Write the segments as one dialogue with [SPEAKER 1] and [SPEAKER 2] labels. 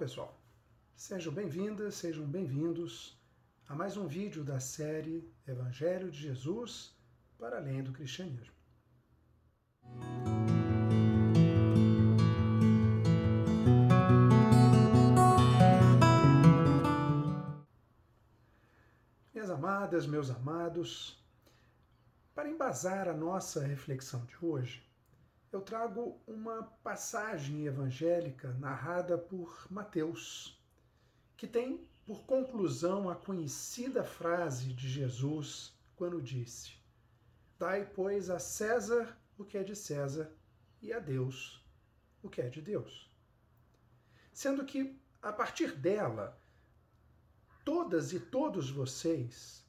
[SPEAKER 1] pessoal, sejam bem-vindas, sejam bem-vindos a mais um vídeo da série Evangelho de Jesus para além do cristianismo. Minhas amadas, meus amados, para embasar a nossa reflexão de hoje, eu trago uma passagem evangélica narrada por Mateus, que tem por conclusão a conhecida frase de Jesus quando disse: Dai, pois, a César o que é de César e a Deus o que é de Deus. Sendo que, a partir dela, todas e todos vocês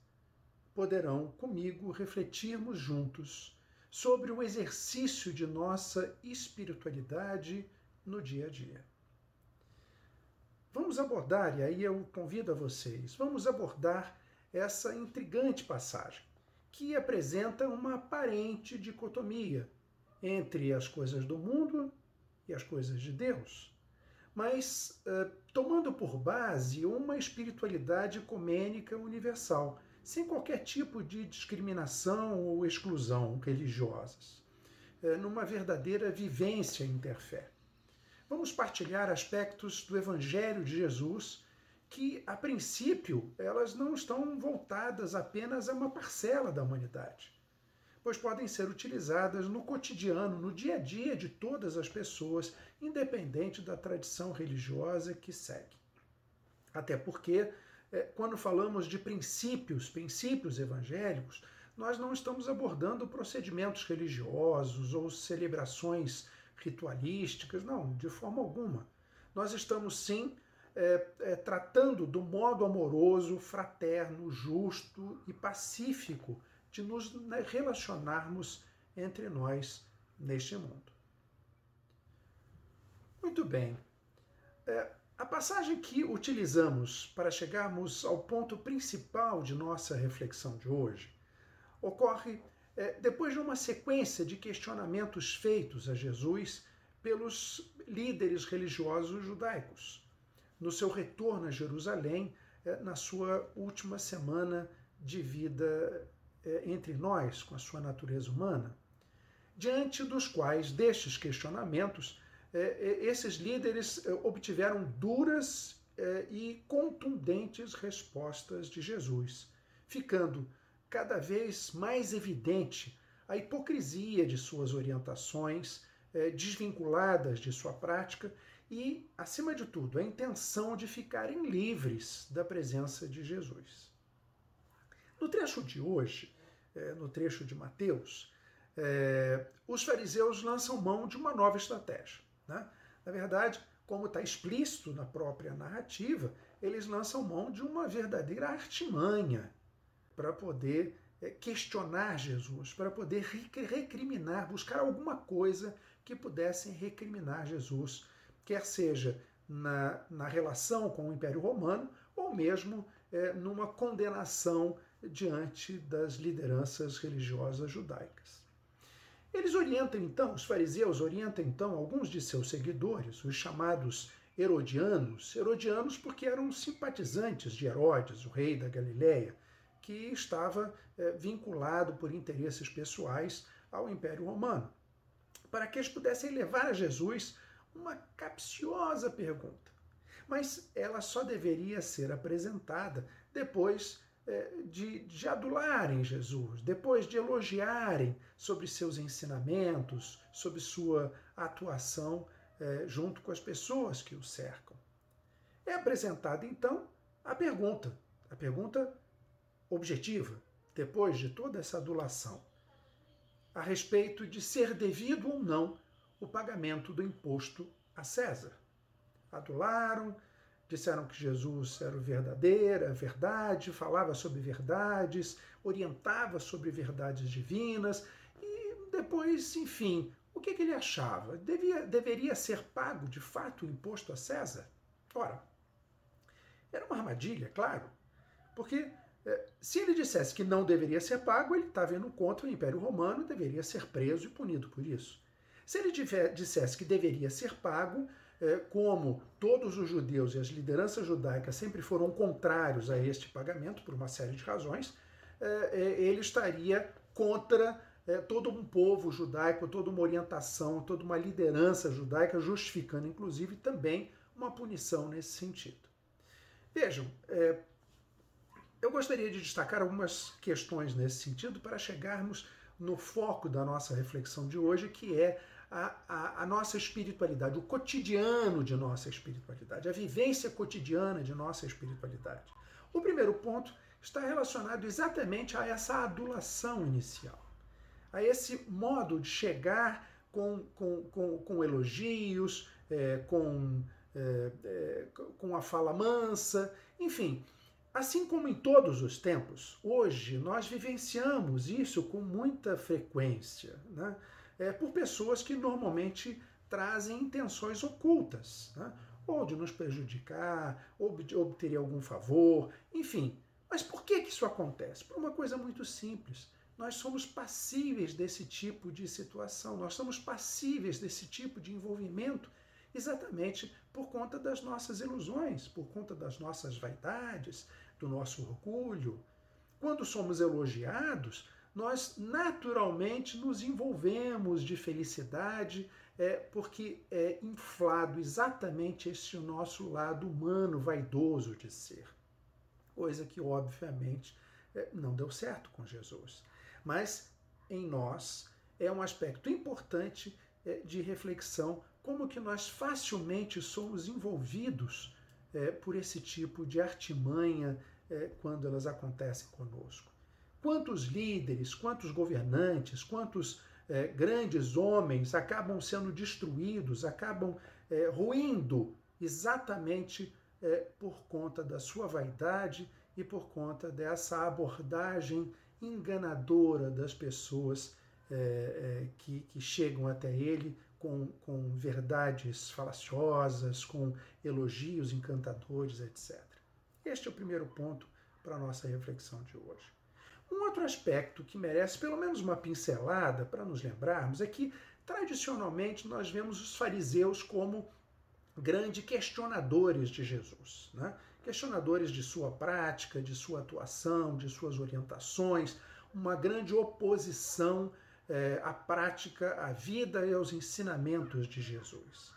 [SPEAKER 1] poderão comigo refletirmos juntos sobre o exercício de nossa espiritualidade no dia a dia. Vamos abordar, e aí eu convido a vocês, vamos abordar essa intrigante passagem, que apresenta uma aparente dicotomia entre as coisas do mundo e as coisas de Deus, mas uh, tomando por base uma espiritualidade ecumênica universal sem qualquer tipo de discriminação ou exclusão religiosas, é, numa verdadeira vivência interfé. Vamos partilhar aspectos do Evangelho de Jesus que, a princípio, elas não estão voltadas apenas a uma parcela da humanidade, pois podem ser utilizadas no cotidiano, no dia a dia de todas as pessoas, independente da tradição religiosa que segue. Até porque quando falamos de princípios, princípios evangélicos, nós não estamos abordando procedimentos religiosos ou celebrações ritualísticas, não, de forma alguma. Nós estamos sim é, é, tratando do modo amoroso, fraterno, justo e pacífico de nos né, relacionarmos entre nós neste mundo. Muito bem. É, a passagem que utilizamos para chegarmos ao ponto principal de nossa reflexão de hoje ocorre é, depois de uma sequência de questionamentos feitos a Jesus pelos líderes religiosos judaicos, no seu retorno a Jerusalém, é, na sua última semana de vida é, entre nós, com a sua natureza humana, diante dos quais destes questionamentos esses líderes é, obtiveram duras e contundentes respostas de Jesus, ficando cada vez mais evidente a hipocrisia de suas orientações, desvinculadas de sua prática e, acima de tudo, a intenção de ficarem livres da presença de Jesus. No trecho de hoje, no trecho de Mateus, os fariseus lançam mão de uma nova estratégia. Né? Na verdade, como está explícito na própria narrativa, eles lançam mão de uma verdadeira artimanha para poder é, questionar Jesus, para poder recriminar, buscar alguma coisa que pudessem recriminar Jesus, quer seja na, na relação com o Império Romano ou mesmo é, numa condenação diante das lideranças religiosas judaicas. Eles orientam então, os fariseus orientam então alguns de seus seguidores, os chamados herodianos, herodianos porque eram simpatizantes de Herodes, o rei da Galiléia, que estava é, vinculado por interesses pessoais ao Império Romano, para que eles pudessem levar a Jesus uma capciosa pergunta. Mas ela só deveria ser apresentada depois de, de adularem Jesus, depois de elogiarem sobre seus ensinamentos, sobre sua atuação é, junto com as pessoas que o cercam. É apresentada então a pergunta, a pergunta objetiva, depois de toda essa adulação, a respeito de ser devido ou não o pagamento do imposto a César. Adularam, disseram que Jesus era o verdadeiro, a verdade, falava sobre verdades, orientava sobre verdades divinas, e depois, enfim, o que, que ele achava? Devia, deveria ser pago de fato o imposto a César? Ora, era uma armadilha, claro, porque eh, se ele dissesse que não deveria ser pago, ele estava indo contra o Império Romano e deveria ser preso e punido por isso. Se ele dissesse que deveria ser pago, é, como todos os judeus e as lideranças judaicas sempre foram contrários a este pagamento por uma série de razões, é, é, ele estaria contra é, todo um povo judaico, toda uma orientação, toda uma liderança judaica, justificando inclusive também uma punição nesse sentido. Vejam, é, eu gostaria de destacar algumas questões nesse sentido para chegarmos no foco da nossa reflexão de hoje, que é a, a, nossa espiritualidade, o cotidiano de nossa espiritualidade, a vivência cotidiana de nossa espiritualidade. O primeiro ponto está relacionado exatamente a essa adulação inicial, a esse modo de chegar com, com, com, com elogios, é, com, é, é, com a fala mansa, enfim. Assim como em todos os tempos, hoje nós vivenciamos isso com muita frequência. Né? É, por pessoas que normalmente trazem intenções ocultas, né? ou de nos prejudicar, ou de obter algum favor, enfim. Mas por que, que isso acontece? Por uma coisa muito simples. Nós somos passíveis desse tipo de situação, nós somos passíveis desse tipo de envolvimento exatamente por conta das nossas ilusões, por conta das nossas vaidades, do nosso orgulho. Quando somos elogiados, nós naturalmente nos envolvemos de felicidade, é, porque é inflado exatamente esse nosso lado humano, vaidoso de ser. Coisa que, obviamente, é, não deu certo com Jesus. Mas em nós é um aspecto importante é, de reflexão, como que nós facilmente somos envolvidos é, por esse tipo de artimanha é, quando elas acontecem conosco. Quantos líderes, quantos governantes, quantos é, grandes homens acabam sendo destruídos, acabam é, ruindo exatamente é, por conta da sua vaidade e por conta dessa abordagem enganadora das pessoas que, que chegam até ele com, com verdades falaciosas, com elogios encantadores, etc. Este é o primeiro ponto para a nossa reflexão de hoje. Um outro aspecto que merece pelo menos uma pincelada para nos lembrarmos é que, tradicionalmente, nós vemos os fariseus como grandes questionadores de Jesus, né? questionadores de sua prática, de sua atuação, de suas orientações, uma grande oposição é, à prática, à vida e aos ensinamentos de Jesus.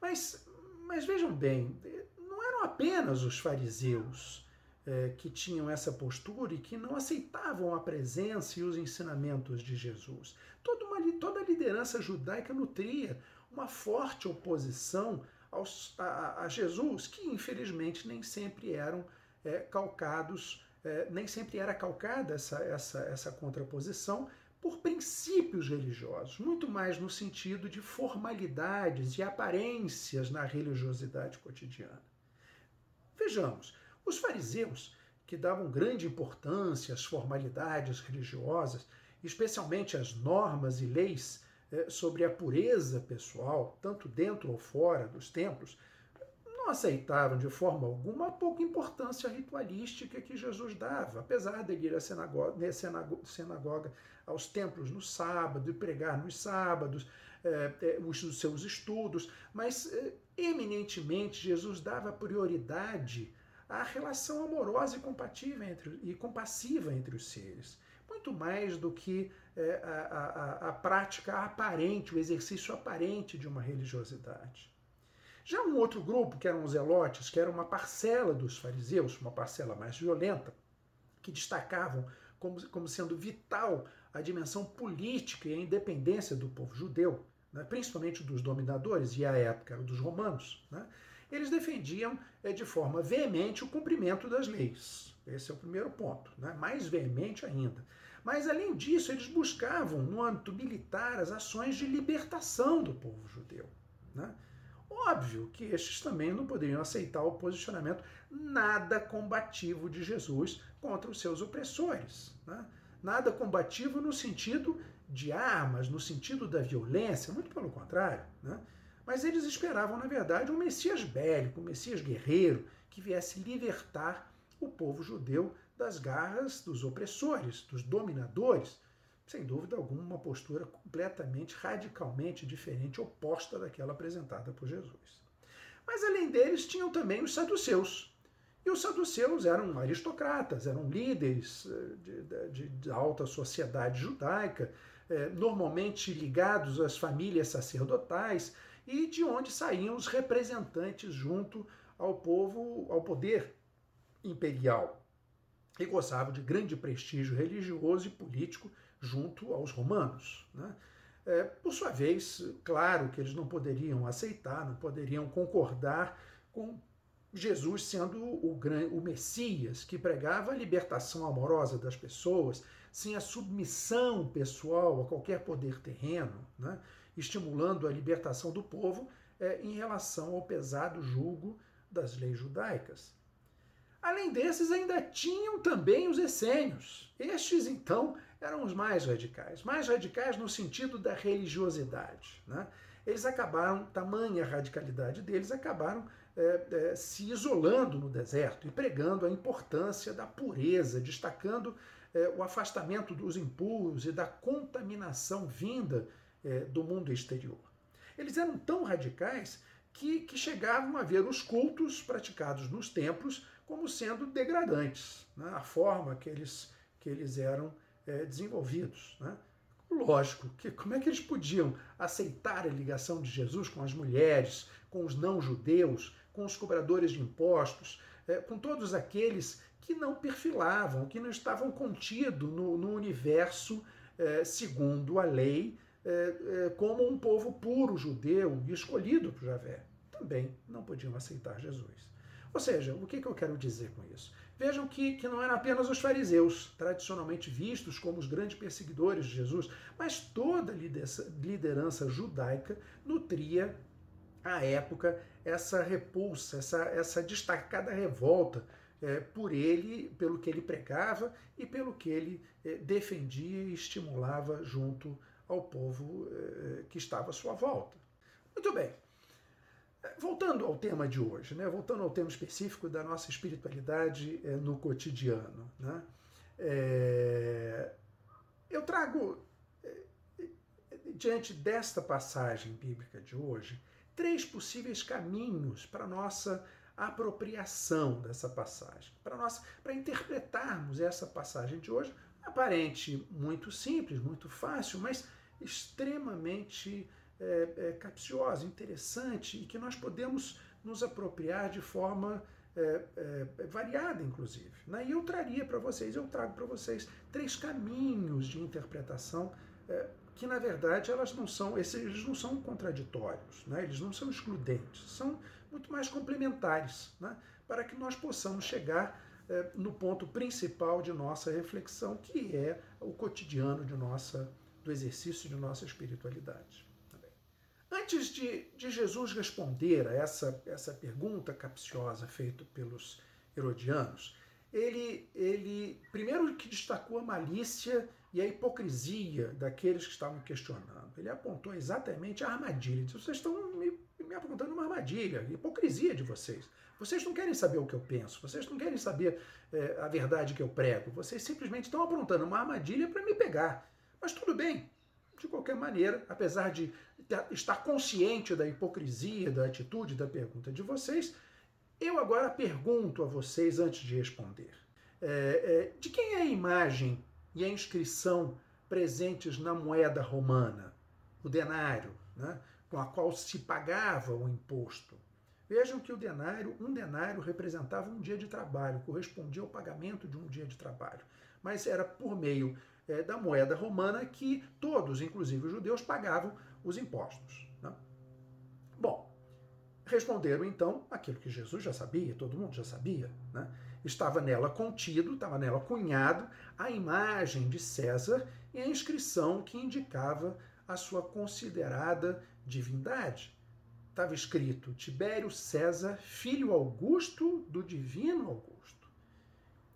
[SPEAKER 1] Mas, mas vejam bem, não eram apenas os fariseus é, que tinham essa postura e que não aceitavam a presença e os ensinamentos de Jesus. Toda, uma, toda a liderança judaica nutria uma forte oposição aos, a, a, Jesus, que infelizmente nem sempre eram é, calcados, é, nem sempre era calcada essa, essa, essa contraposição por princípios religiosos, muito mais no sentido de formalidades e aparências na religiosidade cotidiana. Vejamos, os fariseus, que davam grande importância às formalidades religiosas, especialmente às normas e leis eh, sobre a pureza pessoal, tanto dentro ou fora dos templos, não aceitavam de forma alguma a pouca importância ritualística que Jesus dava, apesar de ir à sinagoga, né, sinagoga aos templos no sábado e pregar nos sábados, eh, os seus estudos, mas eh, eminentemente Jesus dava prioridade a relação amorosa e compatível entre, e compassiva entre os seres. Muito mais do que é, a, a, a prática aparente, o exercício aparente de uma religiosidade. Já um outro grupo, que eram os zelotes, que era uma parcela dos fariseus, uma parcela mais violenta, que destacavam como, como sendo vital a dimensão política e a independência do povo judeu, né, principalmente dos dominadores, e a época dos romanos, né, eles defendiam é, de forma veemente o cumprimento das leis. Esse é o primeiro ponto, né? mais veemente ainda. Mas, além disso, eles buscavam, no âmbito militar, as ações de libertação do povo judeu. Né? Óbvio que estes também não poderiam aceitar o posicionamento nada combativo de Jesus contra os seus opressores. Né? Nada combativo no sentido de armas, no sentido da violência, muito pelo contrário. Né? Mas eles esperavam, na verdade, um Messias bélico, um Messias guerreiro, que viesse libertar o povo judeu das garras dos opressores, dos dominadores. Sem dúvida alguma, uma postura completamente, radicalmente diferente, oposta daquela apresentada por Jesus. Mas além deles, tinham também os saduceus. E os saduceus eram aristocratas, eram líderes eh, de, de, de alta sociedade judaica, eh, normalmente ligados às famílias sacerdotais e de onde saíam os representantes junto ao povo, ao poder imperial. E gozavam de grande prestígio religioso e político junto aos romanos. Né? É, por sua vez, claro que eles não poderiam aceitar, não poderiam concordar com Jesus sendo o, o Messias que pregava a libertação amorosa das pessoas, sem a submissão pessoal a qualquer poder terreno, né? Estimulando a libertação do povo é, em relação ao pesado julgo das leis judaicas. Além desses, ainda tinham também os essênios. Estes, então, eram os mais radicais. Mais radicais no sentido da religiosidade. Né? Eles acabaram, tamanha radicalidade deles, acabaram é, é, se isolando no deserto e pregando a importância da pureza, destacando é, o afastamento dos impuros e da contaminação vinda é, do mundo exterior. Eles eram tão radicais que, que chegavam a ver os cultos praticados nos templos como sendo degradantes, né? a forma que eles, que eles eram é, desenvolvidos. Né? Lógico, que como é que eles podiam aceitar a ligação de Jesus com as mulheres, com os não-judeus, com os cobradores de impostos, é, com todos aqueles que não perfilavam, que não estavam contidos no, no universo é, segundo a lei, é, é, como um povo puro judeu escolhido por Javé. Também não podiam aceitar Jesus. Ou seja, o que, que eu quero dizer com isso? Vejam que, que não eram apenas os fariseus, tradicionalmente vistos como os grandes perseguidores de Jesus, mas toda liderança judaica nutria à época essa repulsa, essa, essa destacada revolta é, por ele, pelo que ele pregava e pelo que ele é, defendia e estimulava junto ao povo é, que estava à sua volta. Muito bem. Voltando ao tema de hoje, né? voltando ao tema específico da nossa espiritualidade é, no cotidiano, né? É, eu trago, diante desta passagem bíblica de hoje, três possíveis caminhos para nossa apropriação dessa passagem, para nós, para interpretarmos essa passagem de hoje, aparente muito simples, muito fácil, mas extremamente é, é, capciosa, interessante e que nós podemos nos apropriar de forma é, é, variada, inclusive. Né? E eu traria para vocês, eu trago para vocês três caminhos de interpretação é, que, na verdade, elas não são, esses, eles não são contraditórios, né? eles não são excludentes, são muito mais complementares, né? para que nós possamos chegar é, no ponto principal de nossa reflexão, que é o cotidiano de nossa, do exercício de nossa espiritualidade. Antes de, de Jesus responder a essa, essa pergunta capciosa feita pelos herodianos, ele, ele primeiro que destacou a malícia e a hipocrisia daqueles que estavam questionando. Ele apontou exatamente a armadilha. Disse, vocês estão me, me apontando uma armadilha, hipocrisia de vocês. Vocês não querem saber o que eu penso, vocês não querem saber é, a verdade que eu prego, vocês simplesmente estão aprontando uma armadilha para me pegar. Mas tudo bem, de qualquer maneira, apesar de estar consciente da hipocrisia da atitude da pergunta de vocês, eu agora pergunto a vocês antes de responder: é, é, de quem é a imagem e a inscrição presentes na moeda romana, o denário, né, com a qual se pagava o imposto? Vejam que o denário, um denário representava um dia de trabalho, correspondia ao pagamento de um dia de trabalho, mas era por meio é, da moeda romana que todos, inclusive os judeus, pagavam os impostos. Né? Bom, responderam então aquilo que Jesus já sabia, todo mundo já sabia. Né? Estava nela contido, estava nela cunhado a imagem de César e a inscrição que indicava a sua considerada divindade. Estava escrito Tibério César, filho Augusto do divino Augusto.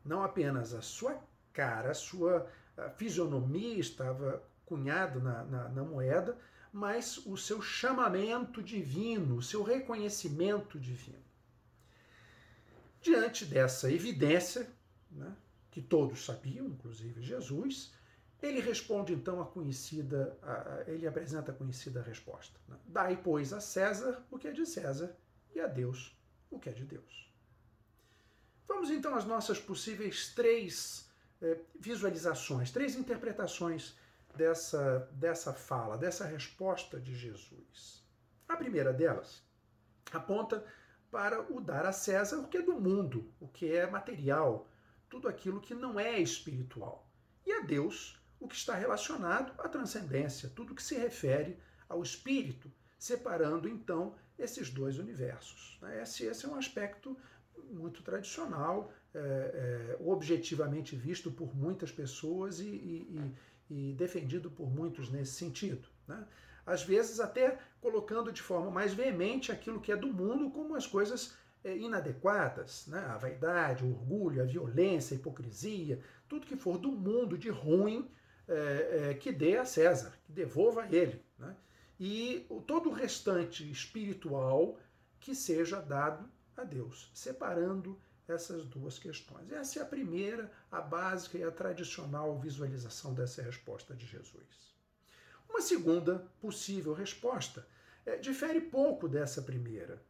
[SPEAKER 1] Não apenas a sua cara, a sua fisionomia estava cunhado na, na, na moeda, mas o seu chamamento divino, o seu reconhecimento divino. Diante dessa evidência, né, que todos sabiam, inclusive Jesus, ele responde então a conhecida, a, ele apresenta a conhecida resposta. Né? Dai, pois, a César o que é de César e a Deus o que é de Deus. Vamos então às nossas possíveis três eh, visualizações, três interpretações dessa, dessa fala, dessa resposta de Jesus. A primeira delas aponta para o dar a César o que é do mundo, o que é material, tudo aquilo que não é espiritual. E a Deus o que está relacionado à transcendência, tudo que se refere ao espírito, separando então esses dois universos. Né? Esse, esse é um aspecto muito tradicional, é, é, objetivamente visto por muitas pessoas e, e, e, defendido por muitos nesse sentido. Né? Às vezes, até colocando de forma mais veemente aquilo que é do mundo como as coisas é, inadequadas, né? a vaidade, o orgulho, a violência, a hipocrisia, tudo que for do mundo de ruim, é, é, que dê a César, que devolva a ele. Né? E todo o restante espiritual que seja dado a Deus, separando essas duas questões. Essa é a primeira, a básica e a tradicional visualização dessa resposta de Jesus. Uma segunda possível resposta é, difere pouco dessa primeira,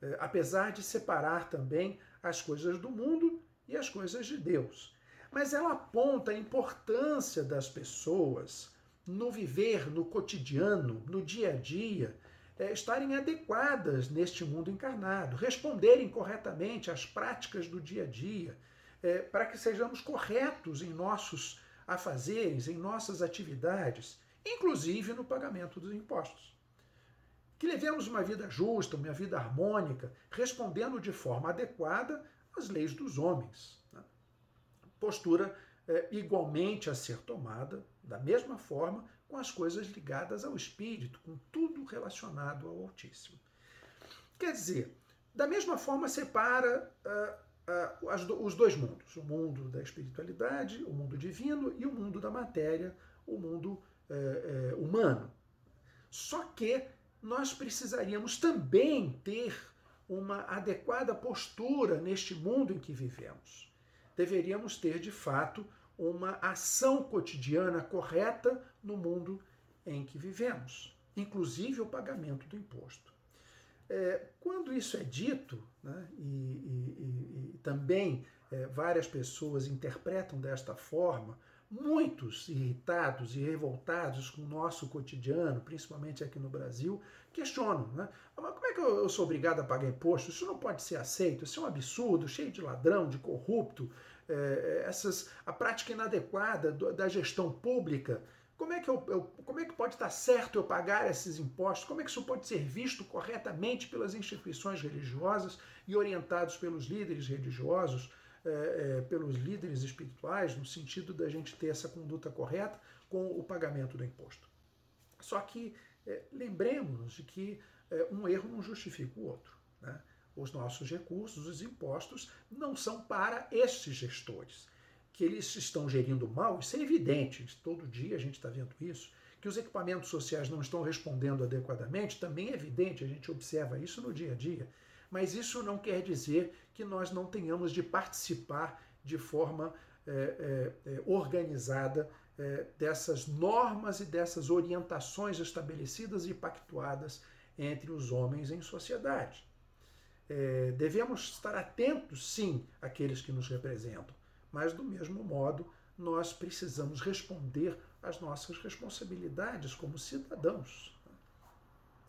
[SPEAKER 1] é, apesar de separar também as coisas do mundo e as coisas de Deus. Mas ela aponta a importância das pessoas no viver, no cotidiano, no dia a dia, é, estarem adequadas neste mundo encarnado, responderem corretamente às práticas do dia a dia, é, para que sejamos corretos em nossos afazeres, em nossas atividades, inclusive no pagamento dos impostos. Que levemos uma vida justa, uma vida harmônica, respondendo de forma adequada às leis dos homens. Né? Postura é, igualmente a ser tomada, da mesma forma, com as coisas ligadas ao espírito, com tudo relacionado ao Altíssimo. Quer dizer, da mesma forma separa uh, uh, as, os dois mundos, o mundo da espiritualidade, o mundo divino, e o mundo da matéria, o mundo uh, humano. Só que nós precisaríamos também ter uma adequada postura neste mundo em que vivemos deveríamos ter, de fato, uma ação cotidiana correta no mundo em que vivemos, inclusive o pagamento do imposto. É, quando isso é dito, né, e, e, e, também é, várias pessoas interpretam desta forma, muitos irritados e revoltados com o nosso cotidiano, principalmente aqui no Brasil, questionam, né? Mas como é que eu, sou obrigado a pagar imposto? Isso não pode ser aceito, isso é um absurdo, cheio de ladrão, de corrupto, é, essas, a prática inadequada da gestão pública. Como é, que eu, eu, como é que pode estar certo eu pagar esses impostos? Como é que isso pode ser visto corretamente pelas instituições religiosas e orientados pelos líderes religiosos, é, é, pelos líderes espirituais, no sentido da gente ter essa conduta correta com o pagamento do imposto? Só que é, lembremos de que é, um erro não justifica o outro. Né? Os nossos recursos, os impostos, não são para estes gestores. Que eles estão gerindo mal, isso é evidente, todo dia a gente está vendo isso. Que os equipamentos sociais não estão respondendo adequadamente, também é evidente, a gente observa isso no dia a dia. Mas isso não quer dizer que nós não tenhamos de participar de forma é, é, é organizada é, dessas normas e dessas orientações estabelecidas e pactuadas entre os homens em sociedade. É, devemos estar atentos, sim, àqueles que nos representam, mas, do mesmo modo, nós precisamos responder às nossas responsabilidades como cidadãos.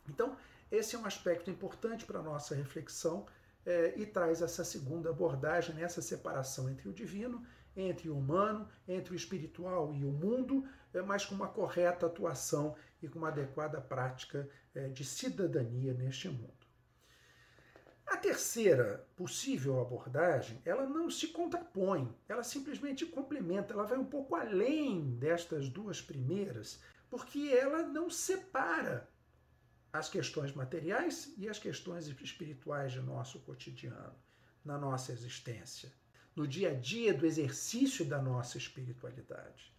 [SPEAKER 1] Então, esse é um aspecto importante para a nossa reflexão é, e traz essa segunda abordagem, essa separação entre o divino entre o humano, entre o espiritual e o mundo, é, mas com uma correta atuação e com uma adequada prática é, de cidadania neste mundo. A terceira possível abordagem, ela não se contrapõe, ela simplesmente complementa, ela vai um pouco além destas duas primeiras, porque ela não separa as questões materiais e as questões espirituais de nosso cotidiano, na nossa existência no dia a dia do exercício da nossa espiritualidade.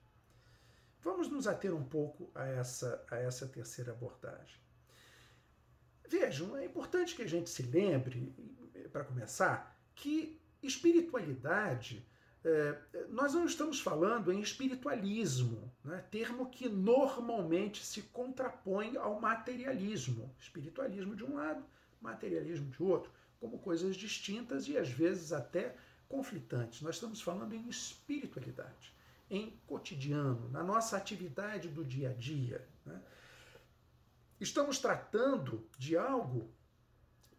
[SPEAKER 1] Vamos nos ater um pouco a essa, a essa terceira abordagem. Vejam, é importante que a gente se lembre, para começar, que espiritualidade, é, nós não estamos falando em espiritualismo, né? termo que normalmente se contrapõe ao materialismo. Espiritualismo de um lado, materialismo de outro, como coisas distintas e às vezes até conflitantes. Nós estamos falando em espiritualidade, em cotidiano, na nossa atividade do dia a dia. Né? Estamos tratando de algo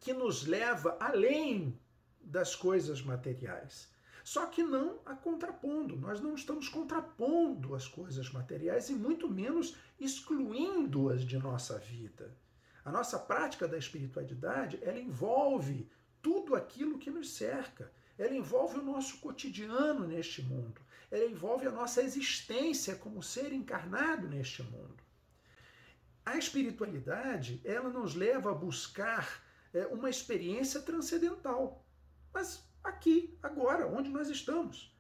[SPEAKER 1] que nos leva além das coisas materiais. Só que não a contrapondo. Nós não estamos contrapondo as coisas materiais e muito menos excluindo-as de nossa vida. A nossa prática da espiritualidade, ela envolve tudo aquilo que nos cerca. Ela envolve o nosso cotidiano neste mundo. Ela envolve a nossa existência como ser encarnado neste mundo. A espiritualidade, ela nos leva a buscar é, uma experiência transcendental. Mas aqui, agora, onde nós estamos.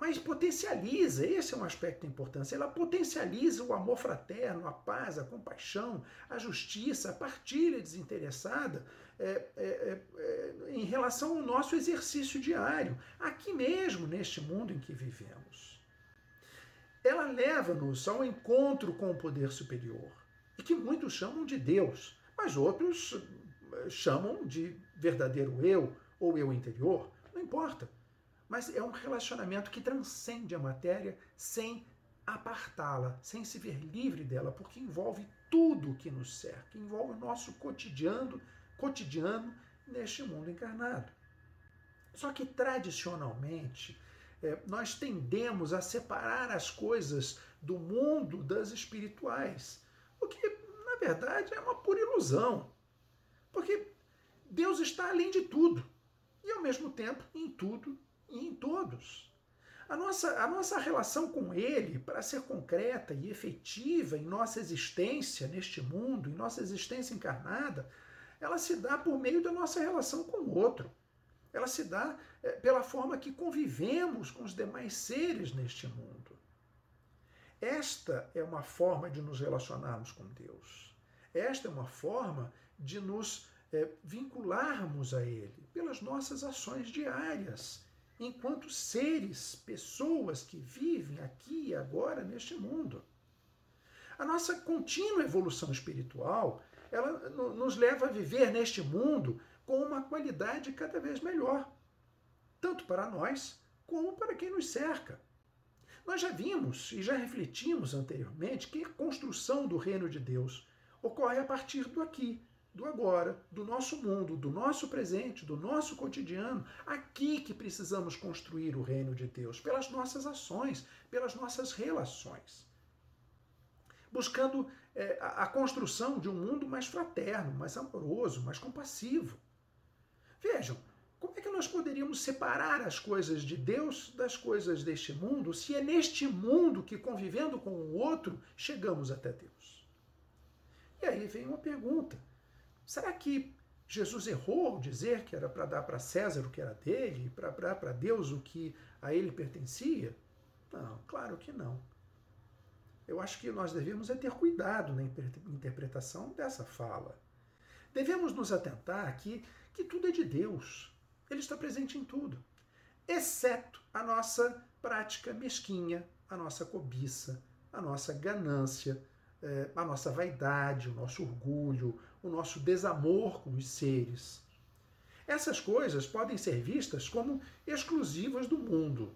[SPEAKER 1] Mas potencializa, esse é um aspecto importante, ela potencializa o amor fraterno, a paz, a compaixão, a justiça, a partilha desinteressada é, é, é, é em relação ao nosso exercício diário, aqui mesmo, neste mundo em que vivemos. Ela leva-nos ao encontro com o poder superior, e que muitos chamam de Deus, mas outros eh, chamam de verdadeiro eu ou eu interior, não importa. Mas é um relacionamento que transcende a matéria sem apartá-la, sem se ver livre dela, porque envolve tudo o que nos cerca, envolve o nosso cotidiano, cotidiano neste mundo encarnado. Só que tradicionalmente é, nós tendemos a separar as coisas do mundo das espirituais, o que na verdade é uma pura ilusão, porque Deus está além de tudo e ao mesmo tempo em tudo e em todos. A nossa, a nossa relação com Ele, para ser concreta e efetiva em nossa existência neste mundo, em nossa existência encarnada, ela se dá por meio da nossa relação com o outro. Ela se dá é, pela forma que convivemos com os demais seres neste mundo. Esta é uma forma de nos relacionarmos com Deus. Esta é uma forma de nos é, vincularmos a Ele pelas nossas ações diárias, enquanto seres, pessoas que vivem aqui e agora neste mundo. A nossa contínua evolução espiritual ela nos leva a viver neste mundo com uma qualidade cada vez melhor, tanto para nós como para quem nos cerca. Nós já vimos e já refletimos anteriormente que a construção do reino de Deus ocorre a partir do aqui, do agora, do nosso mundo, do nosso presente, do nosso cotidiano. Aqui que precisamos construir o reino de Deus, pelas nossas ações, pelas nossas relações. Buscando é, a, construção de um mundo mais fraterno, mais amoroso, mais compassivo. Vejam, como é que nós poderíamos separar as coisas de Deus das coisas deste mundo se é neste mundo que, convivendo com o outro, chegamos até Deus? E aí vem uma pergunta Será que Jesus errou ao dizer que era para dar para César o que era dele, para dar para Deus o que a ele pertencia? Não, claro que não. Eu acho que nós devemos é ter cuidado na interpretação dessa fala. Devemos nos atentar aqui que tudo é de Deus. Ele está presente em tudo, exceto a nossa prática mesquinha, a nossa cobiça, a nossa ganância, é, a nossa vaidade, o nosso orgulho, o nosso desamor com os seres. Essas coisas podem ser vistas como exclusivas do mundo,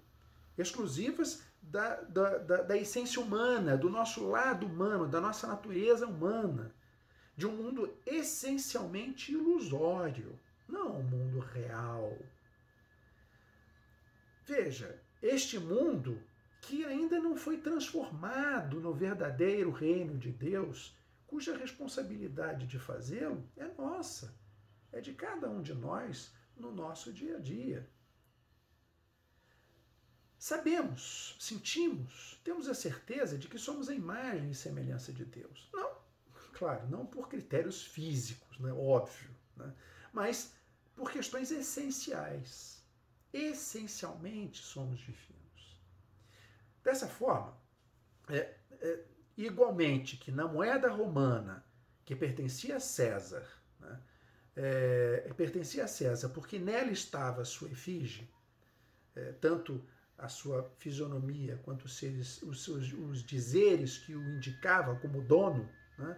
[SPEAKER 1] exclusivas da, da, da, da essência humana, do nosso lado humano, da nossa natureza humana, de um mundo essencialmente ilusório, não um mundo real. Veja, este mundo que ainda não foi transformado no verdadeiro reino de Deus, cuja responsabilidade de fazê-lo é nossa, é de cada um de nós no nosso dia a dia. Sabemos, sentimos, temos a certeza de que somos a imagem e semelhança de Deus. Não, claro, não por critérios físicos, né, óbvio, né, mas por questões essenciais. Essencialmente somos divinos. Dessa forma, é, é, igualmente que na moeda romana, que pertencia a César, né, é, pertencia a César porque nela estava a sua efígie, é, tanto a sua fisionomia quanto os, seres, os, os, dizeres que o indicavam como dono, né,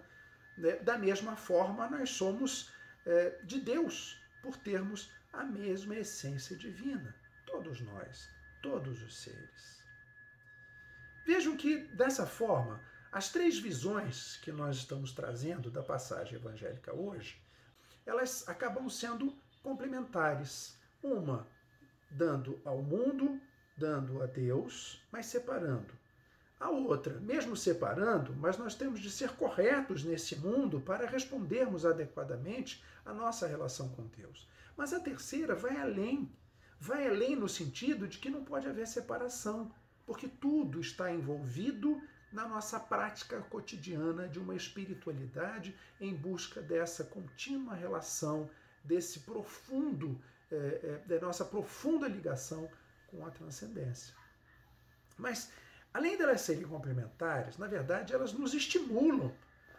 [SPEAKER 1] né da mesma forma nós somos é, de Deus, por termos a mesma essência divina. Todos nós, todos os seres. Vejam que, dessa forma, as três visões que nós estamos trazendo da passagem evangélica hoje, elas acabam sendo complementares. Uma dando ao mundo, dando a Deus, mas separando. A outra, mesmo separando, mas nós temos de ser corretos nesse mundo para respondermos adequadamente à nossa relação com Deus. Mas a terceira vai além. Vai além no sentido de que não pode haver separação, porque tudo está envolvido na nossa prática cotidiana de uma espiritualidade em busca dessa contínua relação, desse profundo, é, é, da nossa profunda ligação com a transcendência. Mas, além delas serem complementares, na verdade, elas nos estimulam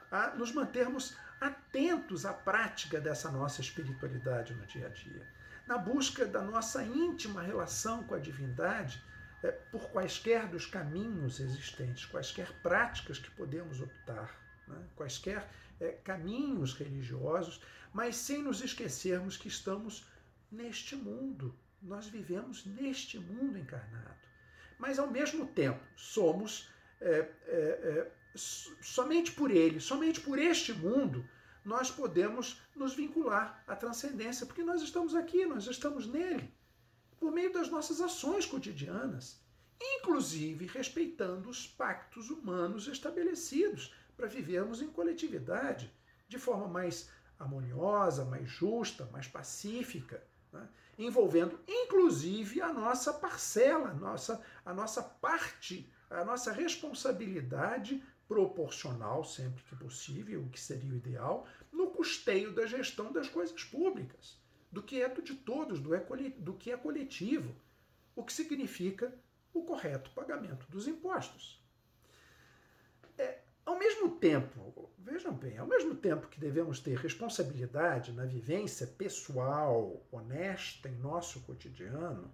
[SPEAKER 1] a nos mantermos atentos à prática dessa nossa espiritualidade no dia a dia, na busca da nossa íntima relação com a divindade por quaisquer dos caminhos existentes, quaisquer práticas que podemos optar, né? quaisquer é, caminhos religiosos, mas sem nos esquecermos que estamos neste mundo, nós vivemos neste mundo encarnado. Mas, ao mesmo tempo, somos é, é, é, somente por ele, somente por este mundo, nós podemos nos vincular à transcendência, porque nós estamos aqui, nós estamos nele, por meio das nossas ações cotidianas, inclusive respeitando os pactos humanos estabelecidos para vivermos em coletividade, de forma mais harmoniosa, mais justa, mais pacífica né? envolvendo inclusive a nossa parcela, a nossa, a nossa parte, a nossa responsabilidade proporcional, sempre que possível, o que seria o ideal, no custeio da gestão das coisas públicas, do que é de todos, do, que é coletivo, o que significa o correto pagamento dos impostos. É, ao mesmo tempo, vejam bem, ao mesmo tempo que devemos ter responsabilidade na vivência pessoal, honesta em nosso cotidiano,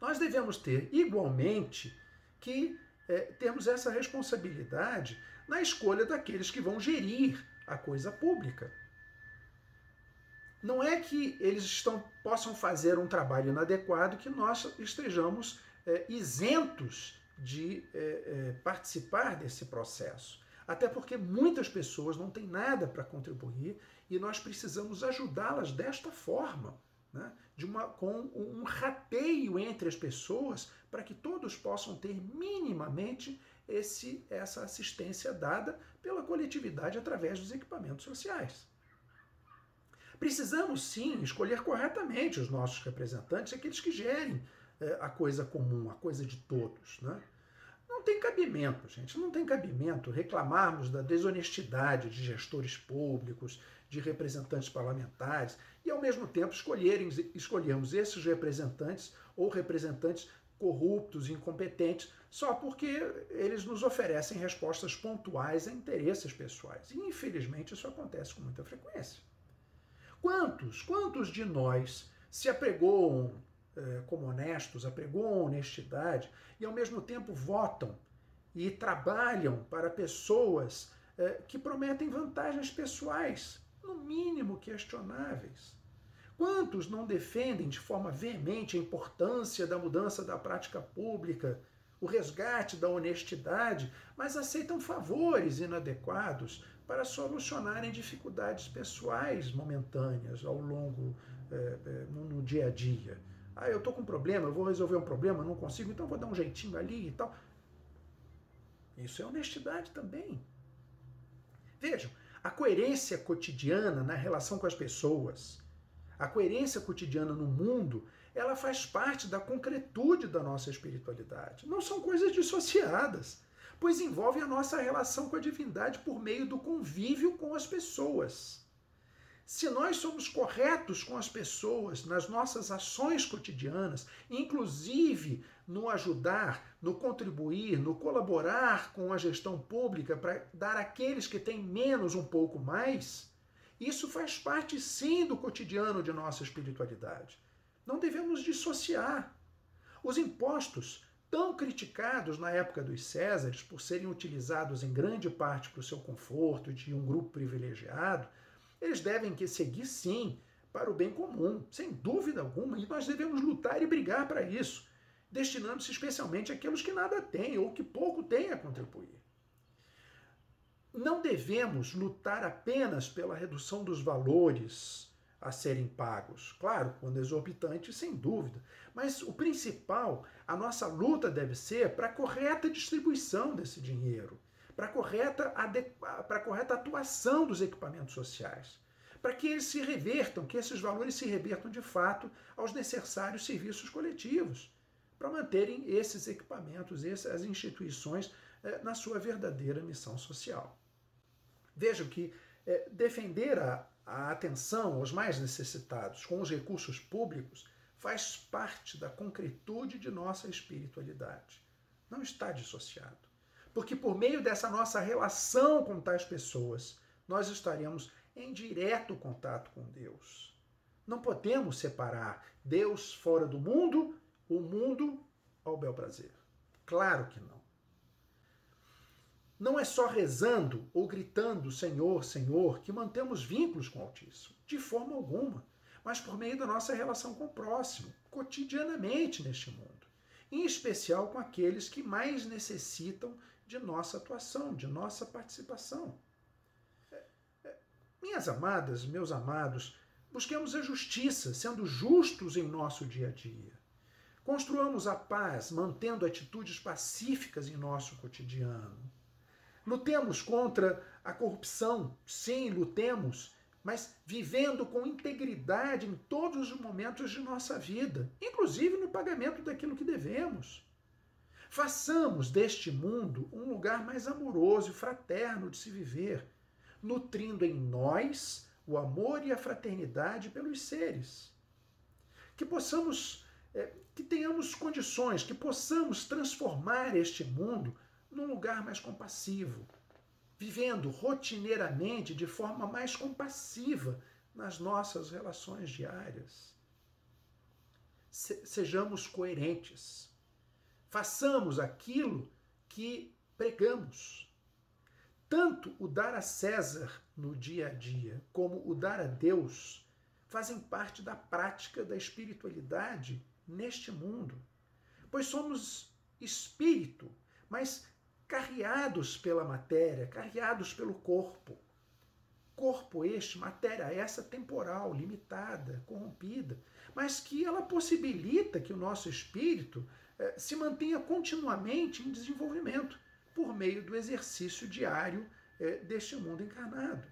[SPEAKER 1] nós devemos ter igualmente que é, termos essa responsabilidade na escolha daqueles que vão gerir a coisa pública. Não é que eles estão, possam fazer um trabalho inadequado que nós estejamos é, isentos de é, é, participar desse processo. Até porque muitas pessoas não têm nada para contribuir e nós precisamos ajudá-las desta forma, né? de uma, com um rateio entre as pessoas para que todos possam ter minimamente esse, essa assistência dada pela coletividade através dos equipamentos sociais. Precisamos sim escolher corretamente os nossos representantes, aqueles que gerem é, a coisa comum, a coisa de todos. Né? Não tem cabimento, gente, não tem cabimento reclamarmos da desonestidade de gestores públicos, de representantes parlamentares, e ao mesmo tempo escolherem, escolhermos esses representantes ou representantes corruptos, incompetentes, só porque eles nos oferecem respostas pontuais a interesses pessoais. E infelizmente isso acontece com muita frequência. Quantos, quantos de nós se apregoam eh, como honestos, apregoam honestidade e ao mesmo tempo votam e trabalham para pessoas eh, que prometem vantagens pessoais, no mínimo questionáveis. Quantos não defendem de forma veemente a importância da mudança da prática pública, o resgate da honestidade, mas aceitam favores inadequados para solucionarem dificuldades pessoais momentâneas ao longo eh, no, no dia a dia? Ah, eu estou com um problema, eu vou resolver um problema, não consigo, então vou dar um jeitinho ali e tal. Isso é honestidade também. Vejam, a coerência cotidiana na relação com as pessoas, a coerência cotidiana no mundo, ela faz parte da concretude da nossa espiritualidade. Não são coisas dissociadas, pois envolvem a nossa relação com a divindade por meio do convívio com as pessoas. Se nós somos corretos com as pessoas nas nossas ações cotidianas, inclusive no ajudar, no contribuir, no colaborar com a gestão pública para dar àqueles que têm menos um pouco mais, isso faz parte sim do cotidiano de nossa espiritualidade. Não devemos dissociar. Os impostos, tão criticados na época dos Césares por serem utilizados em grande parte para o seu conforto de um grupo privilegiado, Eles devem que seguir sim para o bem comum, sem dúvida alguma, e nós devemos lutar e brigar para isso, destinando-se especialmente àqueles que nada têm ou que pouco têm a contribuir. Não devemos lutar apenas pela redução dos valores a serem pagos. Claro, quando exorbitante, sem dúvida. Mas o principal, a nossa luta deve ser para a correta distribuição desse dinheiro, para a correta, para correta atuação dos equipamentos sociais, para que eles se revertam, que esses valores se revertam de fato aos necessários serviços coletivos, para manterem esses equipamentos, essas instituições eh, na sua verdadeira missão social. Vejam que é, defender a, a atenção aos mais necessitados com os recursos públicos faz parte da concretude de nossa espiritualidade. Não está dissociado. Porque por meio dessa nossa relação com tais pessoas, nós estaremos em direto contato com Deus. Não podemos separar Deus fora do mundo, o mundo ao bel prazer. Claro que não. Não é só rezando ou gritando Senhor, Senhor que mantemos vínculos com o Altíssimo, de forma alguma, mas por meio da nossa relação com o próximo, cotidianamente neste mundo, em especial com aqueles que mais necessitam de nossa atuação, de nossa participação. É, é, minhas amadas, meus amados, busquemos a justiça, sendo justos em nosso dia a dia. Construamos a paz, mantendo atitudes pacíficas em nosso cotidiano. Lutemos contra a corrupção, sim, lutemos, mas vivendo com integridade em todos os momentos de nossa vida, inclusive no pagamento daquilo que devemos. Façamos deste mundo um lugar mais amoroso e fraterno de se viver, nutrindo em nós o amor e a fraternidade pelos seres. Que possamos, é, que tenhamos condições, que possamos transformar este mundo num lugar mais compassivo, vivendo rotineiramente de forma mais compassiva nas nossas relações diárias. sejamos coerentes. Façamos aquilo que pregamos. Tanto o dar a César no dia a dia, como o dar a Deus, fazem parte da prática da espiritualidade neste mundo. Pois somos espírito, mas carreados pela matéria, carreados pelo corpo. Corpo este, matéria essa temporal, limitada, corrompida, mas que ela possibilita que o nosso espírito eh, se mantenha continuamente em desenvolvimento por meio do exercício diário eh, deste mundo encarnado.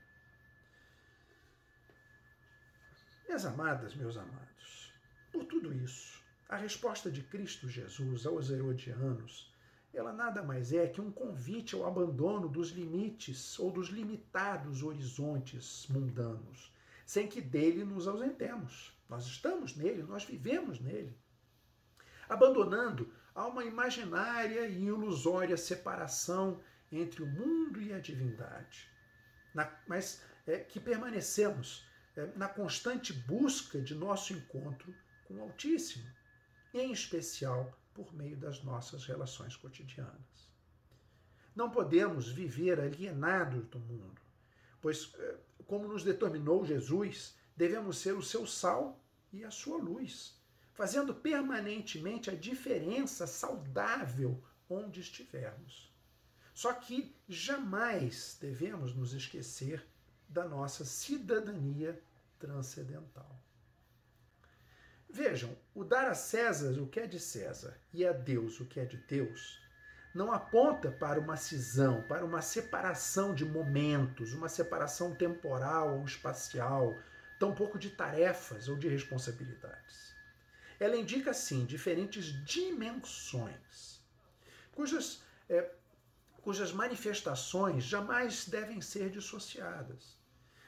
[SPEAKER 1] Minhas amadas, meus amados, por tudo isso, a resposta de Cristo Jesus aos herodianos ela nada mais é que um convite ao abandono dos limites ou dos limitados horizontes mundanos, sem que dele nos ausentemos. Nós estamos nele, nós vivemos nele. Abandonando a uma imaginária e ilusória separação entre o mundo e a divindade, na, mas é, que permanecemos é, na constante busca de nosso encontro com o Altíssimo, em especial por meio das nossas relações cotidianas. Não podemos viver alienados do mundo, pois, eh, como nos determinou Jesus, devemos ser o seu sal e a sua luz, fazendo permanentemente a diferença saudável onde estivermos. Só que jamais devemos nos esquecer da nossa cidadania transcendental. Vejam, o dar a César o que é de César e a Deus o que é de Deus não aponta para uma cisão, para uma separação de momentos, uma separação temporal ou espacial, tampouco de tarefas ou de responsabilidades. Ela indica, sim, diferentes dimensões, cujas, é, cujas manifestações jamais devem ser dissociadas.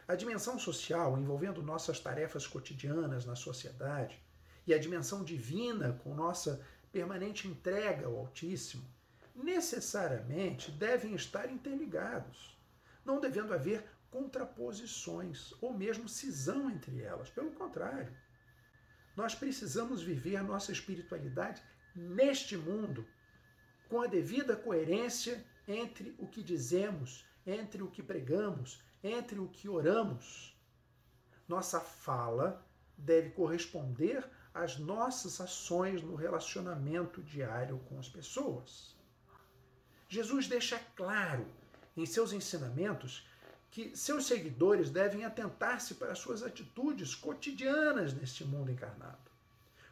[SPEAKER 1] A dimensão social, envolvendo nossas tarefas cotidianas na sociedade, e a dimensão divina com nossa permanente entrega ao Altíssimo, necessariamente devem estar interligados, não devendo haver contraposições ou mesmo cisão entre elas. Pelo contrário, nós precisamos viver nossa espiritualidade neste mundo com a devida coerência entre o que dizemos, entre o que pregamos, entre o que oramos, nossa fala deve corresponder às nossas ações no relacionamento diário com as pessoas. Jesus deixa claro em seus ensinamentos que seus seguidores devem atentar-se para suas atitudes cotidianas neste mundo encarnado,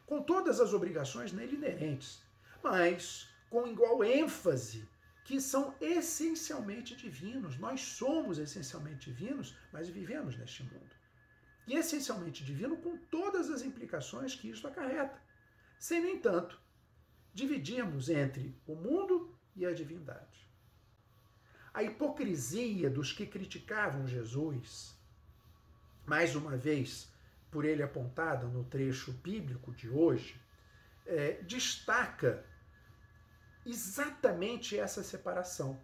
[SPEAKER 1] com todas as obrigações nele inerentes, mas com igual ênfase que são essencialmente divinos. Nós somos essencialmente divinos, mas vivemos neste mundo. E essencialmente divino com todas as implicações que isso acarreta, sem, no entanto, dividirmos entre o mundo e a divindade. A hipocrisia dos que criticavam Jesus, mais uma vez por ele apontada no trecho bíblico de hoje, é, destaca exatamente essa separação,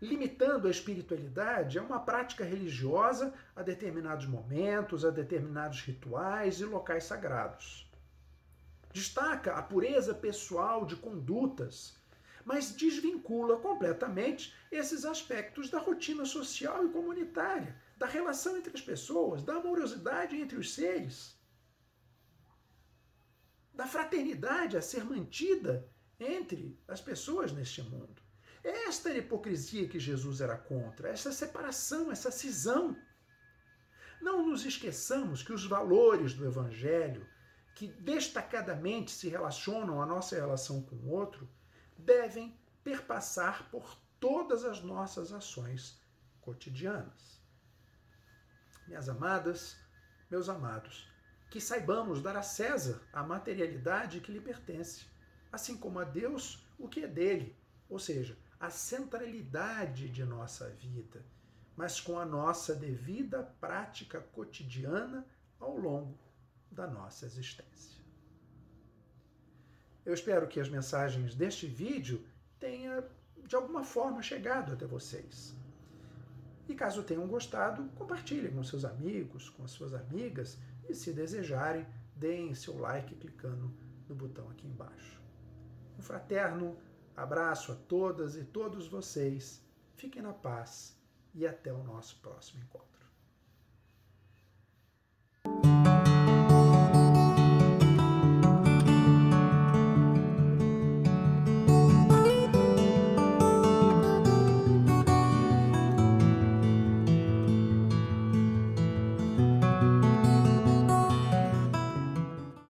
[SPEAKER 1] limitando a espiritualidade a uma prática religiosa a determinados momentos, a determinados rituais e locais sagrados. Destaca a pureza pessoal de condutas mas desvincula completamente esses aspectos da rotina social e comunitária, da relação entre as pessoas, da amorosidade entre os seres, da fraternidade a ser mantida entre as pessoas neste mundo. Esta hipocrisia que Jesus era contra, essa separação, essa cisão. Não nos esqueçamos que os valores do Evangelho, que destacadamente se relacionam à nossa relação com o outro, devem perpassar por todas as nossas ações cotidianas. Minhas amadas, meus amados, que saibamos dar a César a materialidade que lhe pertence, assim como a Deus o que é dele, ou seja, a centralidade de nossa vida, mas com a nossa devida prática cotidiana ao longo da nossa existência. Eu espero que as mensagens deste vídeo tenham de alguma forma chegado até vocês. E caso tenham gostado, compartilhem com seus amigos, com as suas amigas e, se desejarem, deem seu like clicando no botão aqui embaixo. Um fraterno abraço a todas e todos vocês. Fiquem na paz e até o nosso próximo encontro.